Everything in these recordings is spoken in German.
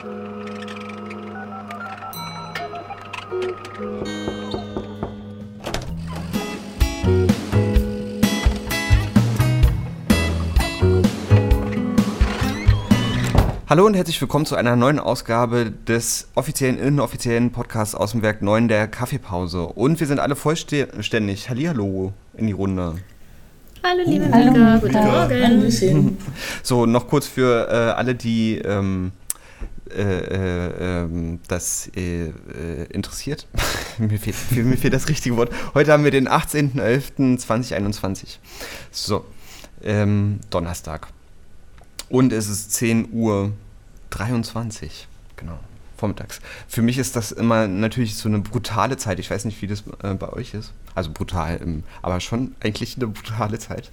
Hallo und herzlich willkommen zu einer neuen Ausgabe des offiziellen, inoffiziellen Podcasts aus dem Werk 9 der Kaffeepause. Und wir sind alle vollständig. Hallihallo in die Runde. Hallo liebe oh, Mika, guten Morgen. So, noch kurz für äh, alle, die ähm, äh, äh, ähm, das äh, äh, interessiert. mir, fehlt, mir fehlt das richtige Wort. Heute haben wir den 18.11.2021. So, ähm, Donnerstag. Und es ist 10 Uhr 23, genau, vormittags. Für mich ist das immer natürlich so eine brutale Zeit. Ich weiß nicht, wie das äh, bei euch ist. Also brutal, ähm, aber schon eigentlich eine brutale Zeit.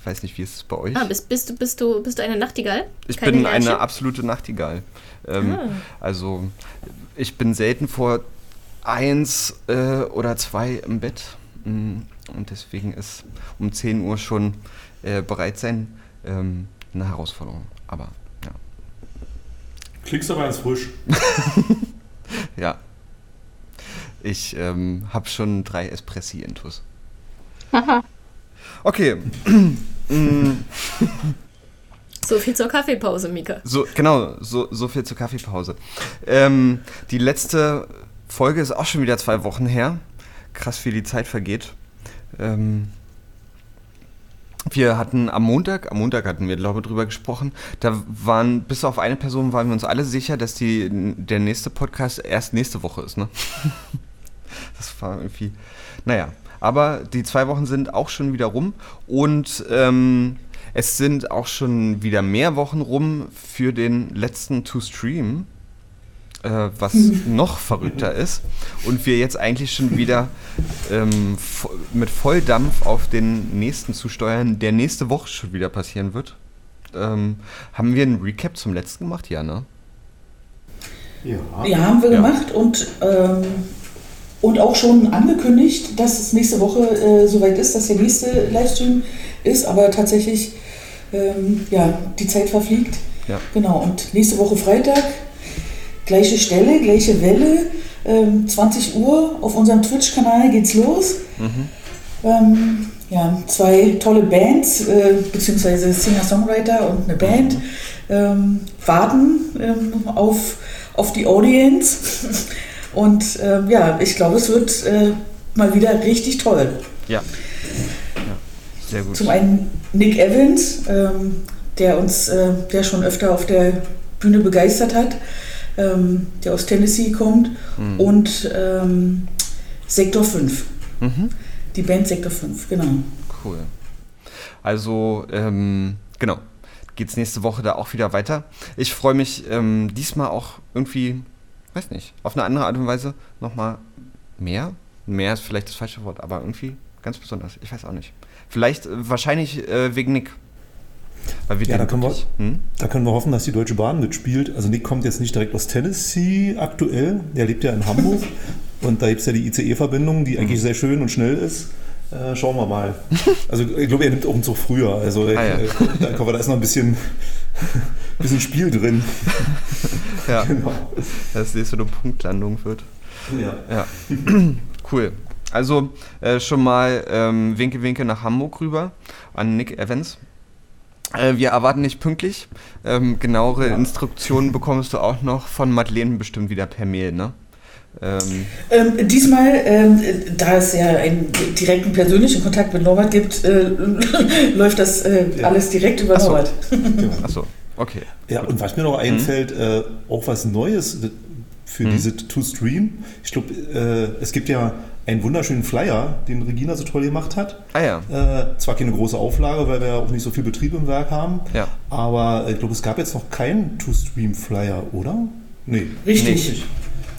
Ich weiß nicht, wie es bei euch. Ah, bist, bist, du, bist, du, bist du eine Nachtigall? Ich Keine bin Lärchen? eine absolute Nachtigall. Ähm, ah. Also ich bin selten vor eins äh, oder zwei im Bett. Mm, und deswegen ist um 10 Uhr schon äh, bereit sein. Ähm, eine Herausforderung. Aber ja. Klickst aber ins Frisch. ja. Ich ähm, habe schon drei Espressi-Intus. okay. So viel zur Kaffeepause, Mika. So, genau, so, so viel zur Kaffeepause. Ähm, die letzte Folge ist auch schon wieder zwei Wochen her. Krass, wie die Zeit vergeht. Ähm, wir hatten am Montag, am Montag hatten wir, glaube ich, drüber gesprochen. Da waren, bis auf eine Person waren wir uns alle sicher, dass die, der nächste Podcast erst nächste Woche ist, ne? Das war irgendwie, naja. Aber die zwei Wochen sind auch schon wieder rum und ähm, es sind auch schon wieder mehr Wochen rum für den letzten To-Stream äh, was noch verrückter ist und wir jetzt eigentlich schon wieder ähm, mit Volldampf auf den nächsten zusteuern, der nächste Woche schon wieder passieren wird. Ähm, haben wir einen Recap zum letzten gemacht? Ja, ne? Ja, ja haben wir ja. gemacht und, ähm, und auch schon angekündigt, dass es nächste Woche äh, soweit ist, dass der nächste Livestream ist, aber tatsächlich ähm, ja, die Zeit verfliegt. Ja. Genau, und nächste Woche Freitag Gleiche Stelle, gleiche Welle. Ähm, 20 Uhr auf unserem Twitch-Kanal geht's los. Mhm. Ähm, ja, zwei tolle Bands, äh, beziehungsweise Singer-Songwriter und eine Band, mhm. ähm, warten ähm, auf, auf die Audience. Und ähm, ja, ich glaube, es wird äh, mal wieder richtig toll. Ja. ja. Sehr gut. Zum einen Nick Evans, ähm, der uns äh, der schon öfter auf der Bühne begeistert hat ähm, der aus Tennessee kommt, mhm. und ähm, Sektor 5. Mhm. Die Band Sektor 5, genau. Cool. Also, ähm, genau. Geht es nächste Woche da auch wieder weiter. Ich freue mich ähm, diesmal auch irgendwie, weiß nicht, auf eine andere Art und Weise nochmal mehr. Mehr ist vielleicht das falsche Wort, aber irgendwie ganz besonders. Ich weiß auch nicht. Vielleicht, äh, wahrscheinlich äh, wegen Nick. ja, da können, wir, hm? da können wir hoffen, dass die Deutsche Bahn mitspielt. Also Nick kommt jetzt nicht direkt aus Tennessee aktuell, der lebt ja in Hamburg und da gibt es ja die ICE-Verbindung, die eigentlich hm. sehr schön und schnell ist. Äh, schauen wir mal. Also ich glaube, er nimmt auch einen Zug früher. Also ah, ja. äh, da, da ist noch ein bisschen, bisschen Spiel drin. Ja, genau. dass es so eine Punktlandung wird. Ja. ja. cool. Also äh, schon mal ähm, Winke Winke nach Hamburg rüber an Nick Evans. Äh, wir erwarten nicht pünktlich. Ähm, genauere ja. Instruktionen bekommst du auch noch von Madeleine bestimmt wieder per Mail, ne? Ähm. Ähm, diesmal, ähm, da es ja einen direkten persönlichen Kontakt mit Norbert gibt, äh, läuft das äh, ja. alles direkt über Ach so. Norbert. Achso, okay. Ja, und was mir noch einfällt, mhm. äh, auch was Neues für mhm. diese To-Stream. Ich glaube, äh, es gibt ja einen wunderschönen Flyer, den Regina so toll gemacht hat. Ah ja. Äh, zwar keine große Auflage, weil wir ja auch nicht so viel Betrieb im Werk haben. Ja. Aber ich glaube, es gab jetzt noch keinen To-Stream-Flyer, oder? Nee. Richtig. Nee.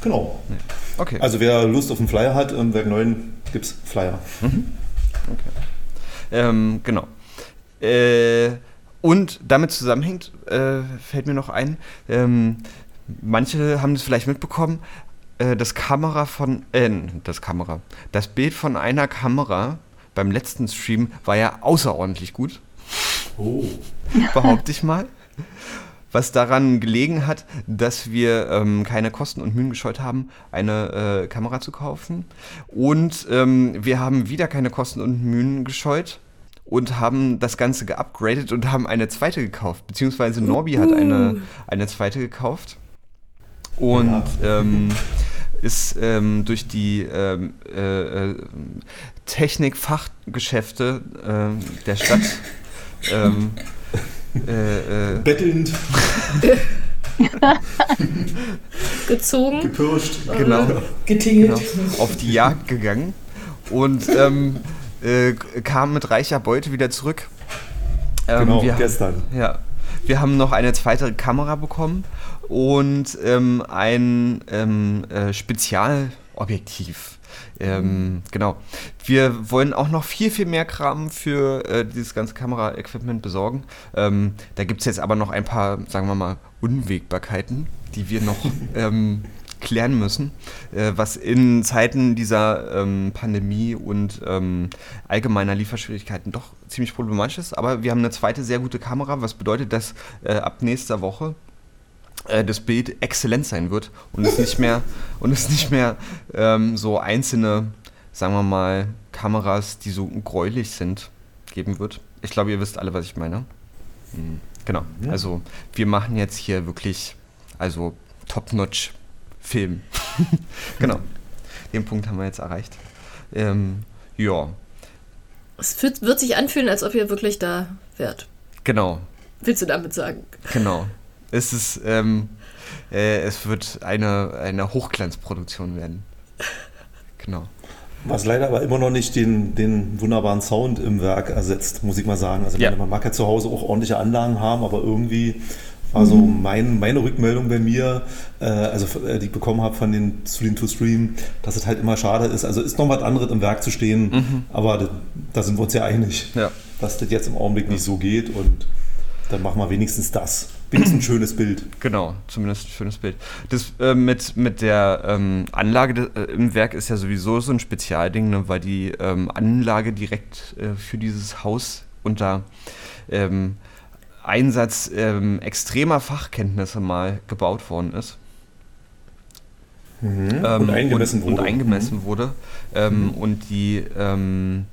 Genau. Nee. Okay. Also wer Lust auf einen Flyer hat, im Werk 9 gibt es Flyer. Mhm. Okay. Ähm, genau. Äh, und damit zusammenhängt, äh, fällt mir noch ein, ähm, manche haben das vielleicht mitbekommen, äh, das Kamera von, äh, das Kamera, das Bild von einer Kamera beim letzten Stream war ja außerordentlich gut. Oh. Behaupte ich mal. was daran gelegen hat, dass wir ähm, keine Kosten und Mühen gescheut haben, eine äh, Kamera zu kaufen. Und ähm, wir haben wieder keine Kosten und Mühen gescheut und haben das Ganze geupgradet und haben eine zweite gekauft. Beziehungsweise Norbi hat eine, uh. eine zweite gekauft. Und ja. ähm, ist ähm, durch die ähm, äh, äh, Technikfachgeschäfte äh, der Stadt ähm, äh, äh, bettelnd gezogen, gepirscht, genau, getingelt, genau, auf die Jagd gegangen und ähm, äh, kam mit reicher Beute wieder zurück. Ähm, genau, gestern. Ja, wir haben noch eine zweite Kamera bekommen und ähm, ein ähm, äh, Spezialobjektiv. Ähm, genau. Wir wollen auch noch viel, viel mehr Kram für äh, dieses ganze Kamera-Equipment besorgen. Ähm, da gibt es jetzt aber noch ein paar, sagen wir mal, Unwägbarkeiten, die wir noch ähm, klären müssen, äh, was in Zeiten dieser ähm, Pandemie und ähm, allgemeiner Lieferschwierigkeiten doch ziemlich problematisch ist. Aber wir haben eine zweite sehr gute Kamera, was bedeutet, dass äh, ab nächster Woche äh, das Bild exzellent sein wird und es nicht mehr und es nicht mehr ähm, so einzelne, sagen wir mal, Kameras, die so gräulich sind, geben wird. Ich glaube, ihr wisst alle, was ich meine. Mhm. Genau. Also wir machen jetzt hier wirklich, also top-notch Film. genau. Den Punkt haben wir jetzt erreicht. Ähm, ja. Es wird, wird sich anfühlen, als ob ihr wirklich da wärt. Genau. Willst du damit sagen? Genau. Es ist, ähm, äh, es wird eine, eine Hochglanzproduktion werden. Genau. Was leider aber immer noch nicht den, den wunderbaren Sound im Werk ersetzt, muss ich mal sagen. Also ja. man mag ja zu Hause auch ordentliche Anlagen haben, aber irgendwie also mhm. mein, meine Rückmeldung bei mir, äh, also äh, die ich bekommen habe von den Stream to Stream, dass es halt immer schade ist. Also ist noch was anderes im Werk zu stehen, mhm. aber da sind wir uns ja einig, ja. dass das jetzt im Augenblick ja. nicht so geht und dann machen wir wenigstens das. Wenigstens ein schönes Bild. Genau, zumindest ein schönes Bild. Das äh, mit, mit der ähm, Anlage de, äh, im Werk ist ja sowieso so ein Spezialding, ne, weil die ähm, Anlage direkt äh, für dieses Haus unter ähm, Einsatz ähm, extremer Fachkenntnisse mal gebaut worden ist. Mhm. Ähm, und eingemessen und, wurde. Und eingemessen mhm. wurde. Ähm, mhm. Und die, ähm,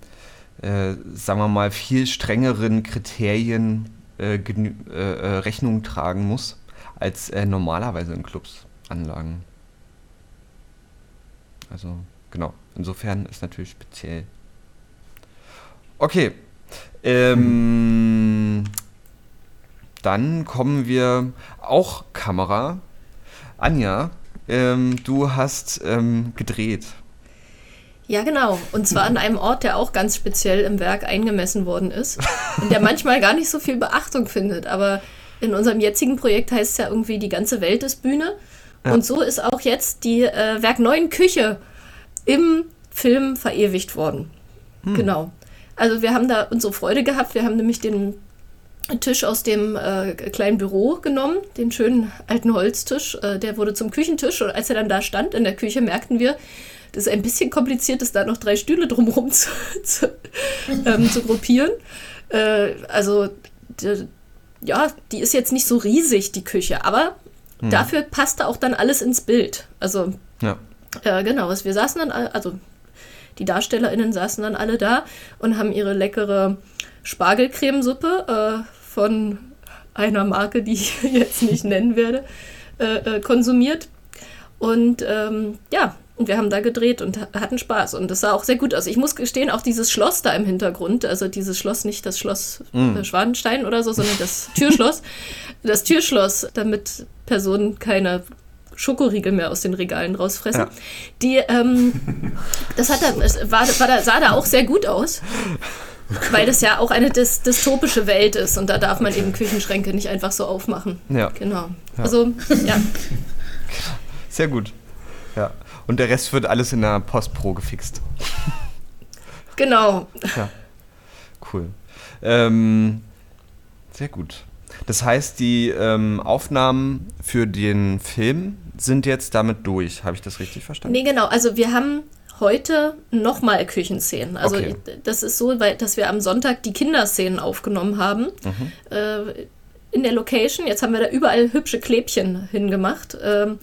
äh, sagen wir mal, viel strengeren Kriterien äh, äh, äh, Rechnung tragen muss, als äh, normalerweise in Clubs Anlagen. Also, genau. Insofern ist natürlich speziell. Okay. Ähm, dann kommen wir auch Kamera. Anja, ähm, du hast ähm, gedreht. Ja, genau. Und zwar an einem Ort, der auch ganz speziell im Werk eingemessen worden ist und der manchmal gar nicht so viel Beachtung findet. Aber in unserem jetzigen Projekt heißt es ja irgendwie, die ganze Welt ist Bühne. Ja. Und so ist auch jetzt die äh, Werk 9 Küche im Film verewigt worden. Hm. Genau. Also wir haben da unsere Freude gehabt. Wir haben nämlich den Tisch aus dem äh, kleinen Büro genommen, den schönen alten Holztisch. Äh, der wurde zum Küchentisch und als er dann da stand in der Küche, merkten wir, das ist ein bisschen kompliziert ist, da noch drei Stühle drumherum zu, zu, ähm, zu gruppieren. Äh, also, die, ja, die ist jetzt nicht so riesig, die Küche, aber hm. dafür passte auch dann alles ins Bild. Also, ja. äh, genau, wir saßen dann, also die DarstellerInnen saßen dann alle da und haben ihre leckere Spargelcremesuppe äh, von einer Marke, die ich jetzt nicht nennen werde, äh, äh, konsumiert. Und ähm, ja, und wir haben da gedreht und hatten Spaß. Und das sah auch sehr gut aus. Ich muss gestehen, auch dieses Schloss da im Hintergrund, also dieses Schloss, nicht das Schloss mm. Schwanenstein oder so, sondern das Türschloss. das Türschloss, damit Personen keine Schokoriegel mehr aus den Regalen rausfressen. Ja. Die, ähm, das hat da, war, war da, sah da auch sehr gut aus. Weil das ja auch eine dys dystopische Welt ist und da darf man eben Küchenschränke nicht einfach so aufmachen. Ja. Genau. Ja. Also, ja. Sehr gut. Ja. Und der Rest wird alles in der Postpro gefixt. Genau. Ja. Cool. Ähm, sehr gut. Das heißt, die ähm, Aufnahmen für den Film sind jetzt damit durch. Habe ich das richtig verstanden? Nee, genau. Also wir haben heute nochmal Küchenszenen. Also okay. das ist so, weil, dass wir am Sonntag die Kinderszenen aufgenommen haben. Mhm. Äh, in der Location. Jetzt haben wir da überall hübsche Klebchen hingemacht. Ähm,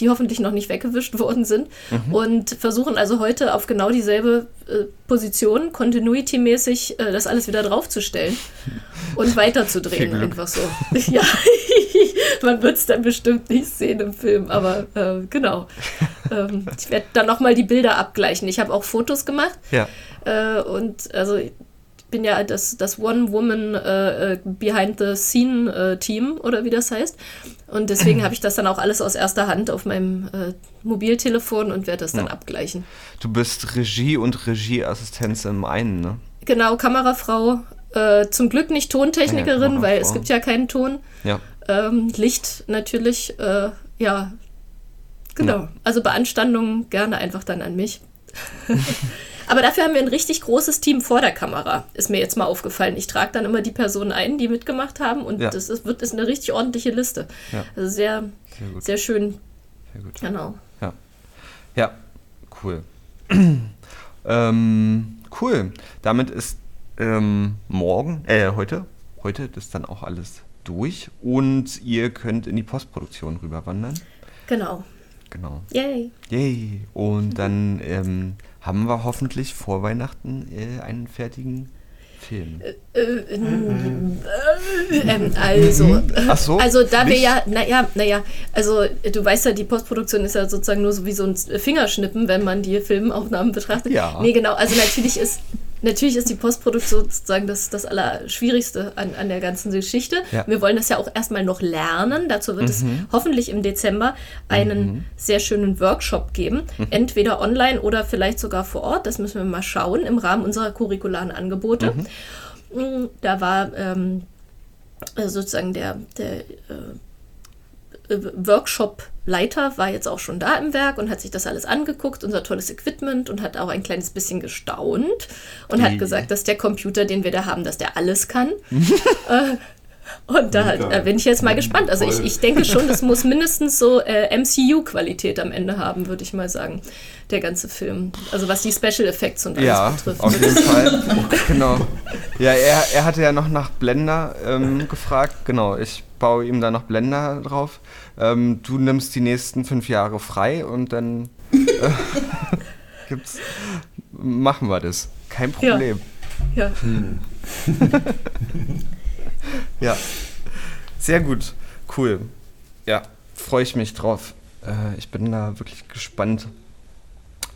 die hoffentlich noch nicht weggewischt worden sind. Mhm. Und versuchen also heute auf genau dieselbe äh, Position, continuity-mäßig, äh, das alles wieder draufzustellen und weiterzudrehen. Einfach so. ja, man wird es dann bestimmt nicht sehen im Film, aber äh, genau. Ähm, ich werde dann nochmal die Bilder abgleichen. Ich habe auch Fotos gemacht. Ja. Äh, und also bin ja das, das One-Woman äh, äh Behind-the-Scene-Team äh, oder wie das heißt. Und deswegen habe ich das dann auch alles aus erster Hand auf meinem äh, Mobiltelefon und werde das dann ja. abgleichen. Du bist Regie und Regieassistenz im einen, ne? Genau, Kamerafrau. Äh, zum Glück nicht Tontechnikerin, ja, weil es gibt ja keinen Ton. Ja. Ähm, Licht natürlich, äh, ja. Genau. Ja. Also Beanstandungen gerne einfach dann an mich. Aber dafür haben wir ein richtig großes Team vor der Kamera, ist mir jetzt mal aufgefallen. Ich trage dann immer die Personen ein, die mitgemacht haben und ja. das ist, wird, ist eine richtig ordentliche Liste. Ja. Also sehr, sehr, sehr, schön. Sehr gut. Genau. Ja, ja cool. ähm, cool. Damit ist ähm, morgen, äh, heute, heute ist dann auch alles durch und ihr könnt in die Postproduktion rüberwandern. Genau. Genau. Yay. Yay. Und dann ähm, haben wir hoffentlich vor Weihnachten äh, einen fertigen Film. Äh, äh, ähm, also, Ach so, also da wir ja, naja, naja, also du weißt ja, die Postproduktion ist ja sozusagen nur so wie so ein Fingerschnippen, wenn man die Filmaufnahmen betrachtet. Ja. Nee, genau, also natürlich ist Natürlich ist die Postproduktion sozusagen das, das Allerschwierigste an, an der ganzen Geschichte. Ja. Wir wollen das ja auch erstmal noch lernen. Dazu wird mhm. es hoffentlich im Dezember einen mhm. sehr schönen Workshop geben. Mhm. Entweder online oder vielleicht sogar vor Ort. Das müssen wir mal schauen im Rahmen unserer curricularen Angebote. Mhm. Mm, da war ähm, sozusagen der, der äh, äh, Workshop-Leiter war jetzt auch schon da im Werk und hat sich das alles angeguckt, unser tolles Equipment und hat auch ein kleines bisschen gestaunt und hat gesagt, dass der Computer, den wir da haben, dass der alles kann. äh, und da äh, bin ich jetzt mal gespannt. Also ich, ich denke schon, das muss mindestens so äh, MCU-Qualität am Ende haben, würde ich mal sagen, der ganze Film. Also was die Special Effects und alles ja, betrifft. auf jeden Fall. genau. Ja, er, er hatte ja noch nach Blender ähm, gefragt. Genau, ich baue ihm da noch Blender drauf. Ähm, du nimmst die nächsten fünf Jahre frei und dann äh, gibt's, machen wir das. Kein Problem. Ja. ja. Hm. ja. Sehr gut. Cool. Ja, freue ich mich drauf. Äh, ich bin da wirklich gespannt,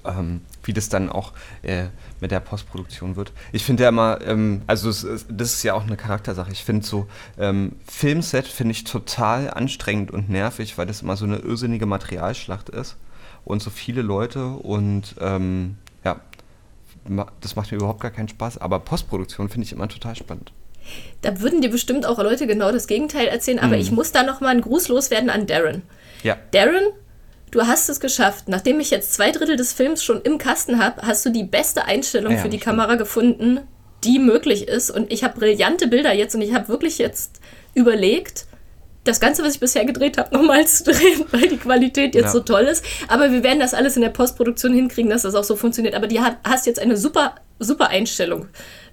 ähm, wie das dann auch äh, mit der Postproduktion wird. Ich finde ja immer, ähm, also es, das ist ja auch eine Charaktersache. Ich finde so ähm, Filmset finde ich total anstrengend und nervig, weil das immer so eine irrsinnige Materialschlacht ist und so viele Leute und ähm, ja, das macht mir überhaupt gar keinen Spaß. Aber Postproduktion finde ich immer total spannend. Da würden dir bestimmt auch Leute genau das Gegenteil erzählen, aber mm. ich muss da noch mal einen Gruß loswerden an Darren. Ja. Darren du hast es geschafft. Nachdem ich jetzt zwei Drittel des Films schon im Kasten habe, hast du die beste Einstellung ja, für die stimmt. Kamera gefunden, die möglich ist. Und ich habe brillante Bilder jetzt und ich habe wirklich jetzt überlegt, das Ganze, was ich bisher gedreht habe, nochmal zu drehen, weil die Qualität jetzt ja. so toll ist. Aber wir werden das alles in der Postproduktion hinkriegen, dass das auch so funktioniert. Aber die hat, hast jetzt eine super, super Einstellung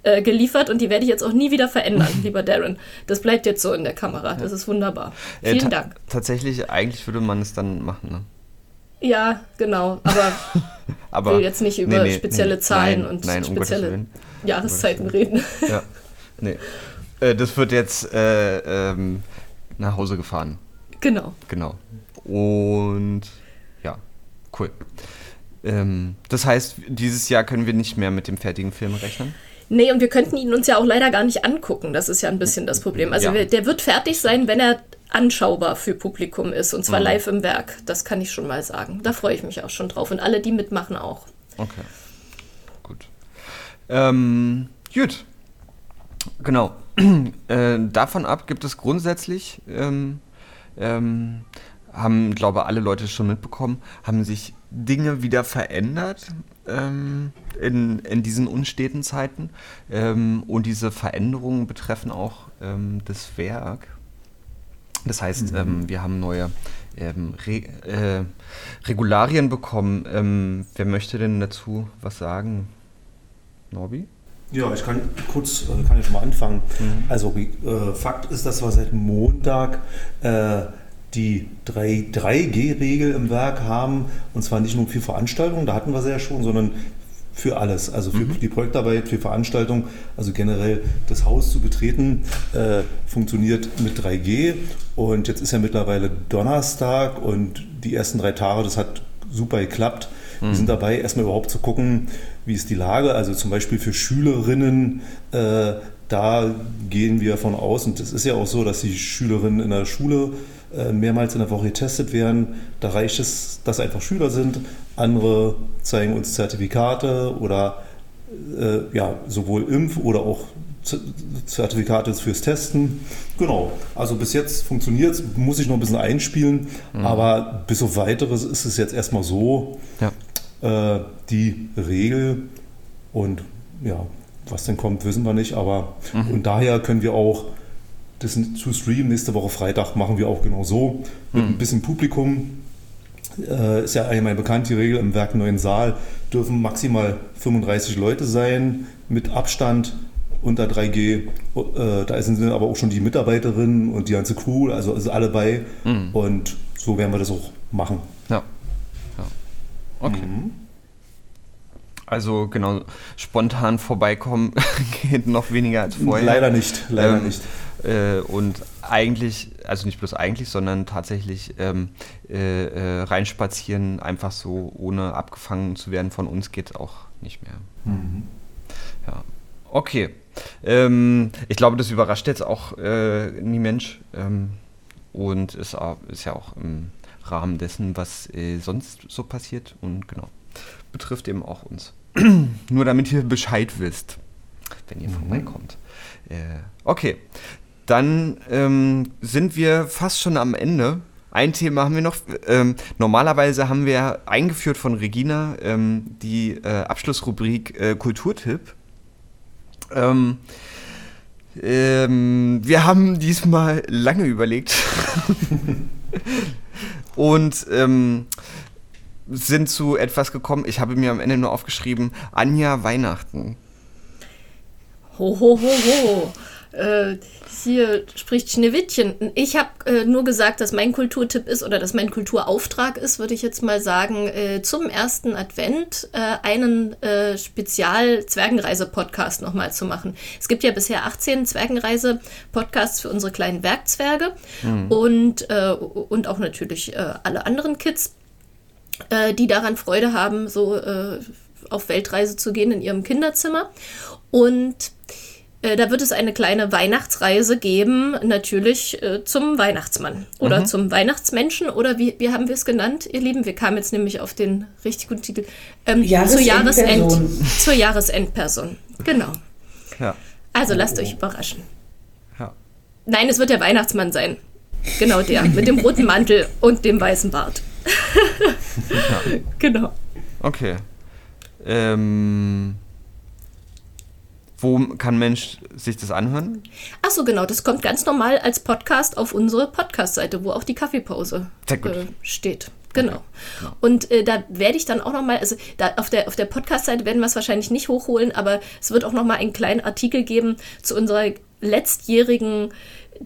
äh, geliefert und die werde ich jetzt auch nie wieder verändern, lieber Darren. Das bleibt jetzt so in der Kamera. Das ist wunderbar. Vielen äh, ta Dank. Tatsächlich, eigentlich würde man es dann machen, ne? Ja, genau. Aber, aber will jetzt nicht über nee, nee, spezielle nee, Zahlen nein, und nein, spezielle um Jahreszeiten reden. Ja, nee. Äh, das wird jetzt äh, ähm, nach Hause gefahren. Genau. Genau. Und ja, cool. Ähm, das heißt, dieses Jahr können wir nicht mehr mit dem fertigen Film rechnen? Nee, und wir könnten ihn uns ja auch leider gar nicht angucken. Das ist ja ein bisschen das Problem. Also ja. der wird fertig sein, wenn er anschaubar für Publikum ist und zwar mhm. live im Werk. Das kann ich schon mal sagen. Da freue ich mich auch schon drauf und alle, die mitmachen, auch. Okay. Gut. Ähm, gut. Genau. äh, davon ab gibt es grundsätzlich, ähm, ähm, haben, glaube alle Leute schon mitbekommen, haben sich Dinge wieder verändert ähm, in, in diesen unsteten Zeiten. Ähm, und diese Veränderungen betreffen auch ähm, das Werk das heißt, mhm. ähm, wir haben neue ähm, Re äh, Regularien bekommen. Ähm, wer möchte denn dazu was sagen? Norbi? Ja, ich kann kurz, äh, kann ich mal anfangen. Mhm. Also äh, Fakt ist, dass wir seit Montag äh, die 3G-Regel im Werk haben. Und zwar nicht nur für Veranstaltungen, da hatten wir sie ja schon, sondern für alles. Also für mhm. die Projektarbeit, für Veranstaltungen, also generell das Haus zu betreten, äh, funktioniert mit 3G. Und jetzt ist ja mittlerweile Donnerstag und die ersten drei Tage, das hat super geklappt. Mhm. Wir sind dabei, erstmal überhaupt zu gucken, wie ist die Lage. Also zum Beispiel für Schülerinnen, äh, da gehen wir von aus, und es ist ja auch so, dass die Schülerinnen in der Schule mehrmals in der Woche getestet werden. Da reicht es, dass einfach Schüler sind. Andere zeigen uns Zertifikate oder äh, ja, sowohl Impf- oder auch Zertifikate fürs Testen. Genau. Also bis jetzt funktioniert es, muss ich noch ein bisschen einspielen, mhm. aber bis auf weiteres ist es jetzt erstmal so ja. äh, die Regel und ja, was denn kommt, wissen wir nicht, aber mhm. und daher können wir auch das zu streamen. Nächste Woche Freitag machen wir auch genau so. Mit hm. ein bisschen Publikum. Äh, ist ja allgemein bekannt, die Regel im Werk Neuen Saal dürfen maximal 35 Leute sein, mit Abstand unter 3G. Äh, da sind aber auch schon die Mitarbeiterinnen und die ganze Crew, also, also alle bei. Mhm. Und so werden wir das auch machen. Ja. ja. Okay. Mhm. Also genau, spontan vorbeikommen geht noch weniger als vorher. Leider nicht, leider ähm, nicht. Äh, und eigentlich, also nicht bloß eigentlich, sondern tatsächlich ähm, äh, äh, reinspazieren, einfach so, ohne abgefangen zu werden von uns, geht auch nicht mehr. Mhm. Ja. Okay. Ähm, ich glaube, das überrascht jetzt auch äh, nie Mensch. Ähm, und ist, ist ja auch im Rahmen dessen, was äh, sonst so passiert. Und genau, betrifft eben auch uns. Nur damit ihr Bescheid wisst, wenn ihr mhm. vorbeikommt. Äh, okay, dann ähm, sind wir fast schon am Ende. Ein Thema haben wir noch. Ähm, normalerweise haben wir eingeführt von Regina ähm, die äh, Abschlussrubrik äh, Kulturtipp. Ähm, ähm, wir haben diesmal lange überlegt und ähm, sind zu etwas gekommen. Ich habe mir am Ende nur aufgeschrieben: Anja Weihnachten. Ho, ho, ho, ho. Äh, hier spricht Schneewittchen. Ich habe äh, nur gesagt, dass mein Kulturtipp ist oder dass mein Kulturauftrag ist, würde ich jetzt mal sagen, äh, zum ersten Advent äh, einen äh, Spezial-Zwergenreise-Podcast nochmal zu machen. Es gibt ja bisher 18 Zwergenreise-Podcasts für unsere kleinen Werkzwerge mhm. und, äh, und auch natürlich alle anderen Kids, die daran Freude haben, so auf Weltreise zu gehen in ihrem Kinderzimmer. Und äh, da wird es eine kleine Weihnachtsreise geben, natürlich äh, zum Weihnachtsmann oder mhm. zum Weihnachtsmenschen oder wie, wie haben wir es genannt, ihr Lieben? Wir kamen jetzt nämlich auf den richtig guten Titel. Ähm, zur, Jahresend, zur Jahresendperson. Genau. Ja. Also lasst oh. euch überraschen. Ja. Nein, es wird der Weihnachtsmann sein. Genau der, mit dem roten Mantel und dem weißen Bart. ja. Genau. Okay. Ähm. Wo kann Mensch sich das anhören? Ach so, genau. Das kommt ganz normal als Podcast auf unsere Podcast-Seite, wo auch die Kaffeepause äh, steht. Genau. Okay. genau. Und äh, da werde ich dann auch nochmal, also da auf der, auf der Podcast-Seite werden wir es wahrscheinlich nicht hochholen, aber es wird auch nochmal einen kleinen Artikel geben zu unserer letztjährigen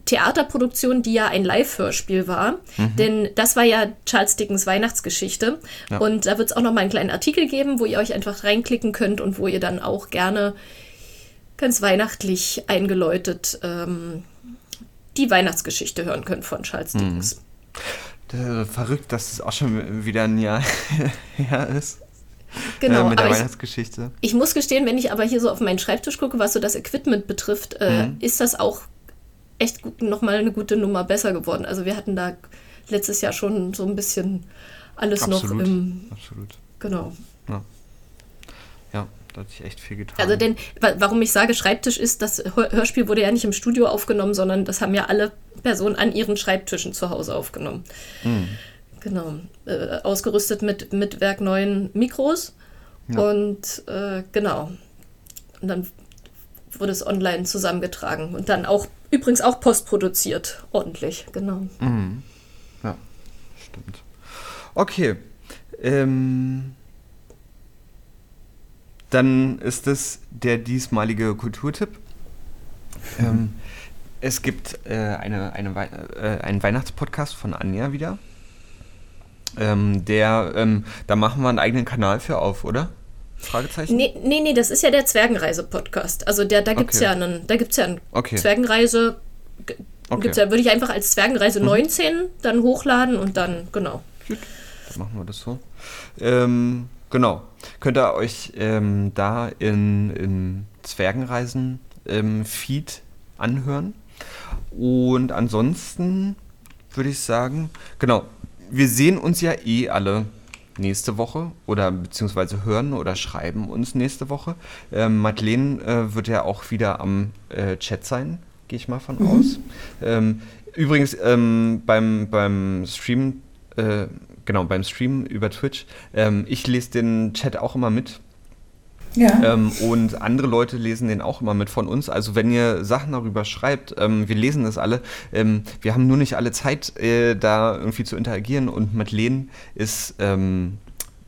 Theaterproduktion, die ja ein Live-Hörspiel war. Mhm. Denn das war ja Charles Dickens Weihnachtsgeschichte. Ja. Und da wird es auch nochmal einen kleinen Artikel geben, wo ihr euch einfach reinklicken könnt und wo ihr dann auch gerne ganz weihnachtlich eingeläutet ähm, die Weihnachtsgeschichte hören können von Charles mhm. Dickens. Mhm. Verrückt, dass es auch schon wieder ein Jahr her ist. Genau, äh, mit der Weihnachtsgeschichte. Ich, ich, muss gestehen, wenn ich aber hier so auf meinen Schreibtisch gucke, was so das Equipment betrifft, äh, mhm. ist das auch echt nochmal eine gute Nummer besser geworden. Also wir hatten da letztes Jahr schon so ein bisschen alles Absolut. noch im. Absolut. Genau. Da hat sich echt viel getan. Also denn, warum ich sage Schreibtisch ist, das Hörspiel wurde ja nicht im Studio aufgenommen, sondern das haben ja alle Personen an ihren Schreibtischen zu Hause aufgenommen. Mhm. Genau. Äh, ausgerüstet mit, mit werkneuen Mikros. Ja. Und äh, genau. Und dann wurde es online zusammengetragen und dann auch übrigens auch postproduziert, ordentlich, genau. Mhm. Ja, stimmt. Okay. Ähm, dann ist es der diesmalige Kulturtipp. Ähm, es gibt äh, eine, eine Wei äh, einen Weihnachtspodcast von Anja wieder. Ähm, der, ähm, da machen wir einen eigenen Kanal für auf, oder? Fragezeichen? Nee, nee, nee, das ist ja der Zwergenreise-Podcast. Also der, da gibt es okay. ja einen, da gibt's ja einen okay. Zwergenreise. Okay. ja, würde ich einfach als Zwergenreise mhm. 19 dann hochladen und dann, genau. Gut, dann machen wir das so. Ähm, genau. Könnt ihr euch ähm, da in, in Zwergenreisen-Feed ähm, anhören. Und ansonsten würde ich sagen, genau, wir sehen uns ja eh alle nächste Woche oder beziehungsweise hören oder schreiben uns nächste Woche. Ähm, Madeleine äh, wird ja auch wieder am äh, Chat sein, gehe ich mal von mhm. aus. Ähm, übrigens ähm, beim, beim Stream, äh, genau, beim Stream über Twitch, ähm, ich lese den Chat auch immer mit. Ja. Ähm, und andere Leute lesen den auch immer mit von uns. Also wenn ihr Sachen darüber schreibt, ähm, wir lesen das alle. Ähm, wir haben nur nicht alle Zeit, äh, da irgendwie zu interagieren. Und Madeleine ist ähm,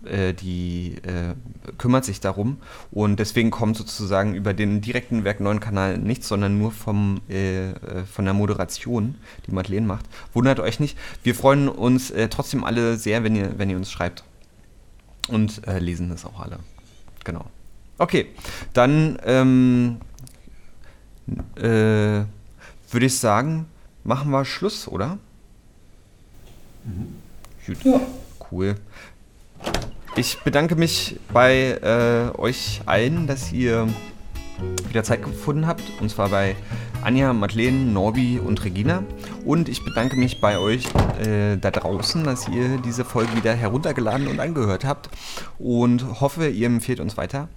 äh, die äh, kümmert sich darum. Und deswegen kommt sozusagen über den direkten Werk 9 Kanal nichts, sondern nur vom, äh, äh, von der Moderation, die Madeleine macht. Wundert euch nicht. Wir freuen uns äh, trotzdem alle sehr, wenn ihr, wenn ihr uns schreibt. Und lesen das auch alle. Genau. Okay, dann ähm, äh, würde ich sagen, machen wir Schluss, oder? Mhm. Gut. Ja. Cool. Ich bedanke mich bei äh, euch allen, dass ihr wieder Zeit gefunden habt. Und zwar bei Anja, Madeleine, Norbi und Regina. Und ich bedanke mich bei euch äh, da draußen, dass ihr diese Folge wieder heruntergeladen und angehört habt. Und hoffe, ihr empfehlt uns weiter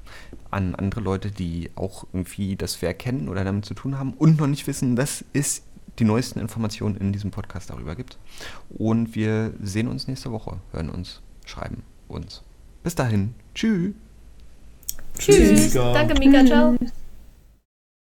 an andere Leute, die auch irgendwie das Werk kennen oder damit zu tun haben und noch nicht wissen, dass es die neuesten Informationen in diesem Podcast darüber gibt. Und wir sehen uns nächste Woche, hören uns, schreiben uns. Bis dahin. Tschüss. Tschüss. Tschüss. Danke, Mika. Ciao.